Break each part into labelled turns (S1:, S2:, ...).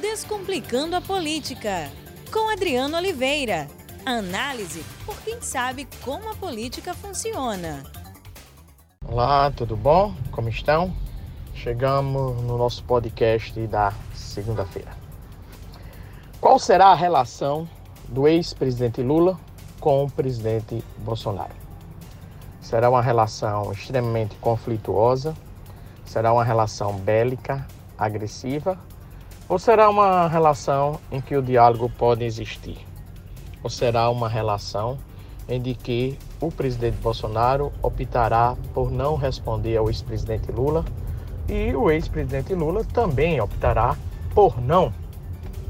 S1: Descomplicando a Política, com Adriano Oliveira. Análise por quem sabe como a política funciona.
S2: Olá, tudo bom? Como estão? Chegamos no nosso podcast da segunda-feira. Qual será a relação do ex-presidente Lula com o presidente Bolsonaro? Será uma relação extremamente conflituosa? Será uma relação bélica, agressiva ou será uma relação em que o diálogo pode existir? Ou será uma relação em que o presidente Bolsonaro optará por não responder ao ex-presidente Lula e o ex-presidente Lula também optará por não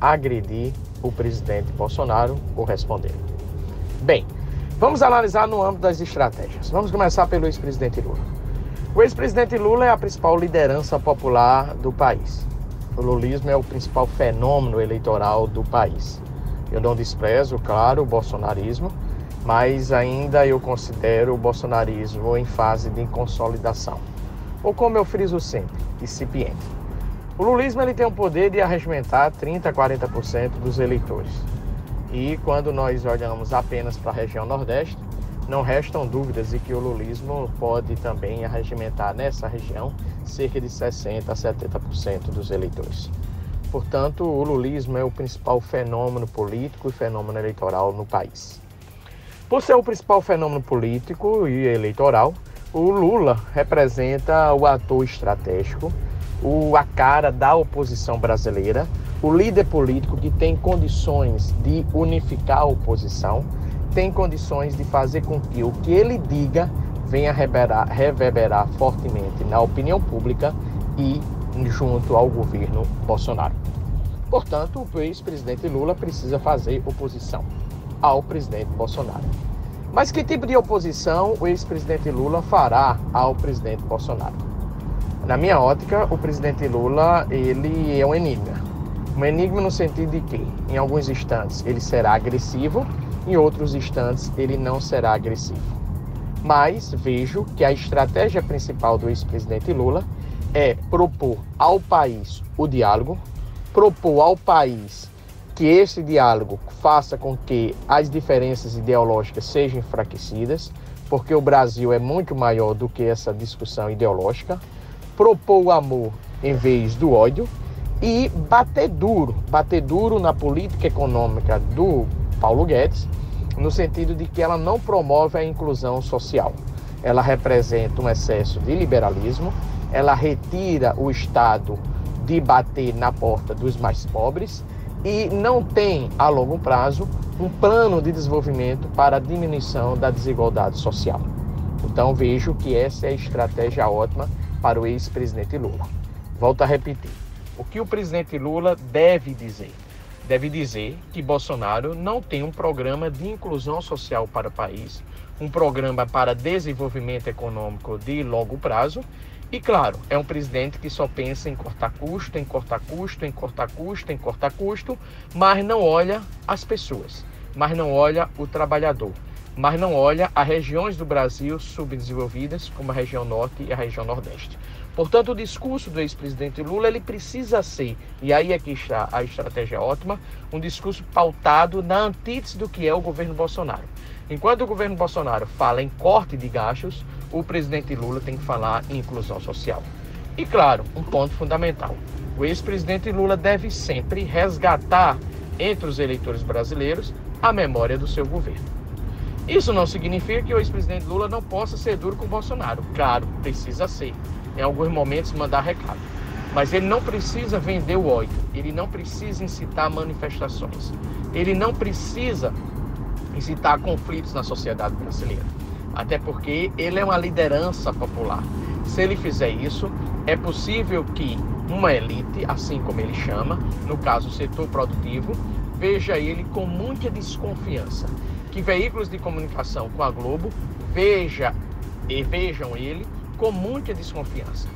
S2: agredir o presidente Bolsonaro ou responder? Bem, vamos analisar no âmbito das estratégias. Vamos começar pelo ex-presidente Lula. O ex-presidente Lula é a principal liderança popular do país. O lulismo é o principal fenômeno eleitoral do país. Eu não desprezo, claro, o bolsonarismo, mas ainda eu considero o bolsonarismo em fase de consolidação. Ou como eu friso sempre, incipiente. O lulismo ele tem o poder de arregimentar 30 a 40% dos eleitores. E quando nós olhamos apenas para a região Nordeste, não restam dúvidas de que o lulismo pode também arregimentar nessa região cerca de 60% a 70% dos eleitores. Portanto, o lulismo é o principal fenômeno político e fenômeno eleitoral no país. Por ser o principal fenômeno político e eleitoral, o Lula representa o ator estratégico, o, a cara da oposição brasileira, o líder político que tem condições de unificar a oposição tem condições de fazer com que o que ele diga venha reverberar, reverberar fortemente na opinião pública e junto ao governo Bolsonaro. Portanto, o ex-presidente Lula precisa fazer oposição ao presidente Bolsonaro. Mas que tipo de oposição o ex-presidente Lula fará ao presidente Bolsonaro? Na minha ótica, o presidente Lula ele é um enigma. Um enigma no sentido de que, em alguns instantes, ele será agressivo em outros instantes, ele não será agressivo. Mas vejo que a estratégia principal do ex-presidente Lula é propor ao país o diálogo, propor ao país que esse diálogo faça com que as diferenças ideológicas sejam enfraquecidas, porque o Brasil é muito maior do que essa discussão ideológica, propor o amor em vez do ódio e bater duro, bater duro na política econômica do Paulo Guedes, no sentido de que ela não promove a inclusão social. Ela representa um excesso de liberalismo, ela retira o Estado de bater na porta dos mais pobres e não tem, a longo prazo, um plano de desenvolvimento para a diminuição da desigualdade social. Então vejo que essa é a estratégia ótima para o ex-presidente Lula. Volto a repetir: o que o presidente Lula deve dizer? Deve dizer que Bolsonaro não tem um programa de inclusão social para o país, um programa para desenvolvimento econômico de longo prazo. E claro, é um presidente que só pensa em cortar custo, em cortar custo, em cortar custo, em cortar custo, mas não olha as pessoas, mas não olha o trabalhador, mas não olha as regiões do Brasil subdesenvolvidas, como a região norte e a região nordeste. Portanto, o discurso do ex-presidente Lula ele precisa ser, e aí é que está a estratégia ótima, um discurso pautado na antítese do que é o governo Bolsonaro. Enquanto o governo Bolsonaro fala em corte de gastos, o presidente Lula tem que falar em inclusão social. E claro, um ponto fundamental: o ex-presidente Lula deve sempre resgatar entre os eleitores brasileiros a memória do seu governo. Isso não significa que o ex-presidente Lula não possa ser duro com Bolsonaro. Claro, precisa ser em alguns momentos mandar recado. Mas ele não precisa vender o ódio, ele não precisa incitar manifestações, ele não precisa incitar conflitos na sociedade brasileira. Até porque ele é uma liderança popular. Se ele fizer isso, é possível que uma elite, assim como ele chama, no caso o setor produtivo, veja ele com muita desconfiança. Que veículos de comunicação com a Globo veja e vejam ele com muita desconfiança.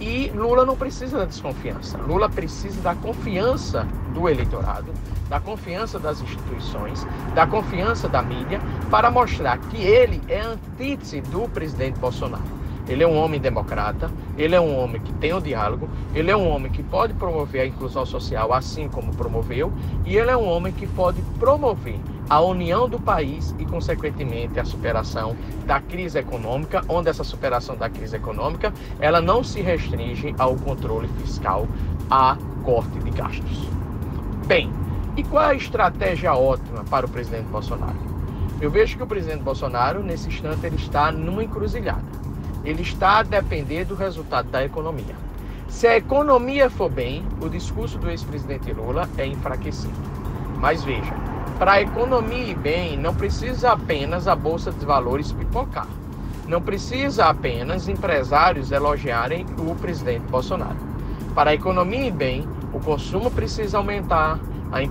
S2: E Lula não precisa da desconfiança. Lula precisa da confiança do eleitorado, da confiança das instituições, da confiança da mídia, para mostrar que ele é antítese do presidente Bolsonaro. Ele é um homem democrata, ele é um homem que tem o diálogo, ele é um homem que pode promover a inclusão social assim como promoveu, e ele é um homem que pode promover a união do país e, consequentemente, a superação da crise econômica, onde essa superação da crise econômica ela não se restringe ao controle fiscal, a corte de gastos. Bem, e qual é a estratégia ótima para o presidente Bolsonaro? Eu vejo que o presidente Bolsonaro, nesse instante, ele está numa encruzilhada. Ele está a depender do resultado da economia. Se a economia for bem, o discurso do ex-presidente Lula é enfraquecido. Mas veja, para a economia ir bem, não precisa apenas a Bolsa de Valores pipocar. Não precisa apenas empresários elogiarem o presidente Bolsonaro. Para a economia ir bem, o consumo precisa aumentar,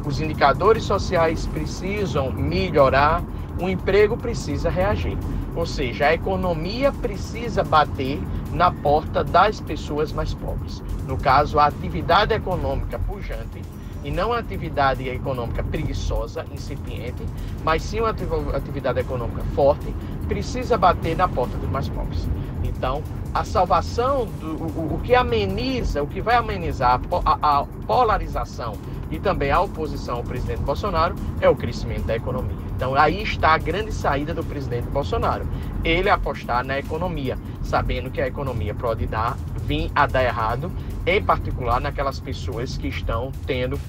S2: os indicadores sociais precisam melhorar, o emprego precisa reagir. Ou seja, a economia precisa bater na porta das pessoas mais pobres. No caso, a atividade econômica pujante e não uma atividade econômica preguiçosa, incipiente, mas sim uma atividade econômica forte, precisa bater na porta dos mais pobres. Então, a salvação, do, o, o que ameniza, o que vai amenizar a, a, a polarização e também a oposição ao presidente Bolsonaro é o crescimento da economia. Então aí está a grande saída do presidente Bolsonaro. Ele apostar na economia, sabendo que a economia pode dar, vir a dar errado, em particular naquelas pessoas que estão tendo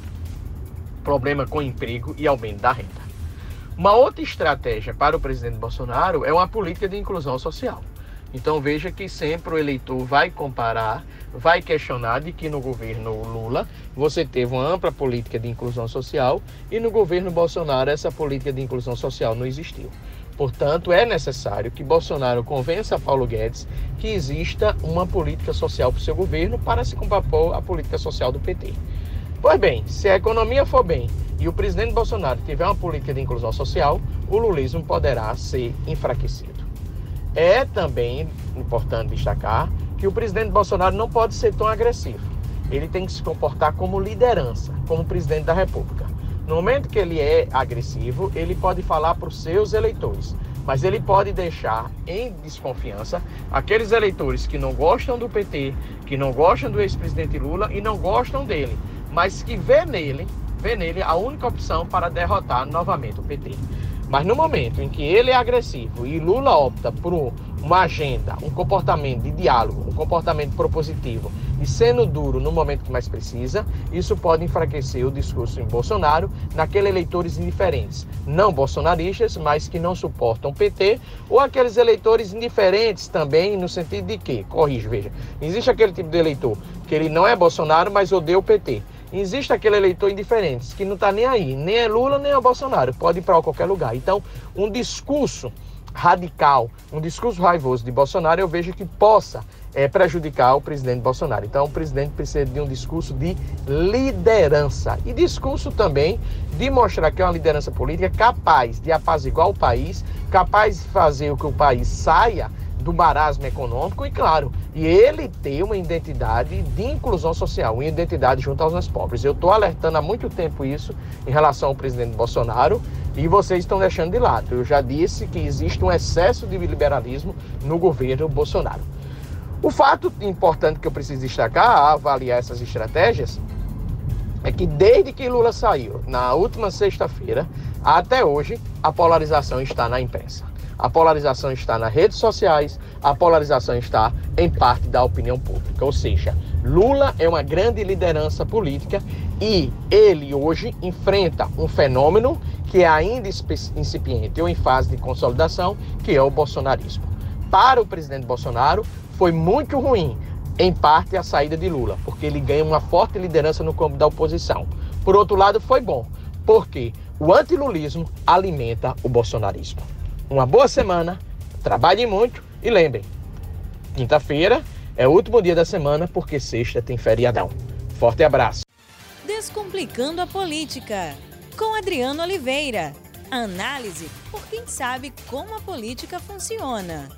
S2: problema com emprego e aumento da renda. Uma outra estratégia para o presidente Bolsonaro é uma política de inclusão social. Então veja que sempre o eleitor vai comparar, vai questionar de que no governo Lula você teve uma ampla política de inclusão social e no governo Bolsonaro essa política de inclusão social não existiu. Portanto, é necessário que Bolsonaro convença Paulo Guedes que exista uma política social para o seu governo para se contrapor à política social do PT. Pois bem, se a economia for bem e o presidente Bolsonaro tiver uma política de inclusão social, o lulismo poderá ser enfraquecido. É também importante destacar que o presidente Bolsonaro não pode ser tão agressivo. Ele tem que se comportar como liderança, como presidente da República. No momento que ele é agressivo, ele pode falar para os seus eleitores, mas ele pode deixar em desconfiança aqueles eleitores que não gostam do PT, que não gostam do ex-presidente Lula e não gostam dele, mas que vê nele, vê nele a única opção para derrotar novamente o PT. Mas no momento em que ele é agressivo e Lula opta por uma agenda, um comportamento de diálogo, um comportamento propositivo e sendo duro no momento que mais precisa, isso pode enfraquecer o discurso em Bolsonaro naqueles eleitores indiferentes, não bolsonaristas, mas que não suportam o PT, ou aqueles eleitores indiferentes também, no sentido de que, corrige, veja, existe aquele tipo de eleitor que ele não é Bolsonaro, mas odeia o PT. Existe aquele eleitor indiferente que não está nem aí, nem é Lula, nem é Bolsonaro, pode ir para qualquer lugar. Então, um discurso radical, um discurso raivoso de Bolsonaro, eu vejo que possa é, prejudicar o presidente Bolsonaro. Então, o presidente precisa de um discurso de liderança e discurso também de mostrar que é uma liderança política capaz de apaziguar o país, capaz de fazer o que o país saia do marasmo econômico e, claro, e ele ter uma identidade de inclusão social, uma identidade junto aos mais pobres. Eu estou alertando há muito tempo isso em relação ao presidente Bolsonaro e vocês estão deixando de lado. Eu já disse que existe um excesso de liberalismo no governo Bolsonaro. O fato importante que eu preciso destacar a avaliar essas estratégias é que desde que Lula saiu, na última sexta-feira, até hoje, a polarização está na imprensa. A polarização está nas redes sociais, a polarização está em parte da opinião pública. Ou seja, Lula é uma grande liderança política e ele hoje enfrenta um fenômeno que é ainda incipiente ou em fase de consolidação, que é o bolsonarismo. Para o presidente Bolsonaro, foi muito ruim, em parte, a saída de Lula, porque ele ganha uma forte liderança no campo da oposição. Por outro lado, foi bom, porque o antilulismo alimenta o bolsonarismo. Uma boa semana, trabalhem muito e lembrem, quinta-feira é o último dia da semana porque sexta tem feriadão. Forte abraço.
S1: Descomplicando a política com Adriano Oliveira. Análise por quem sabe como a política funciona.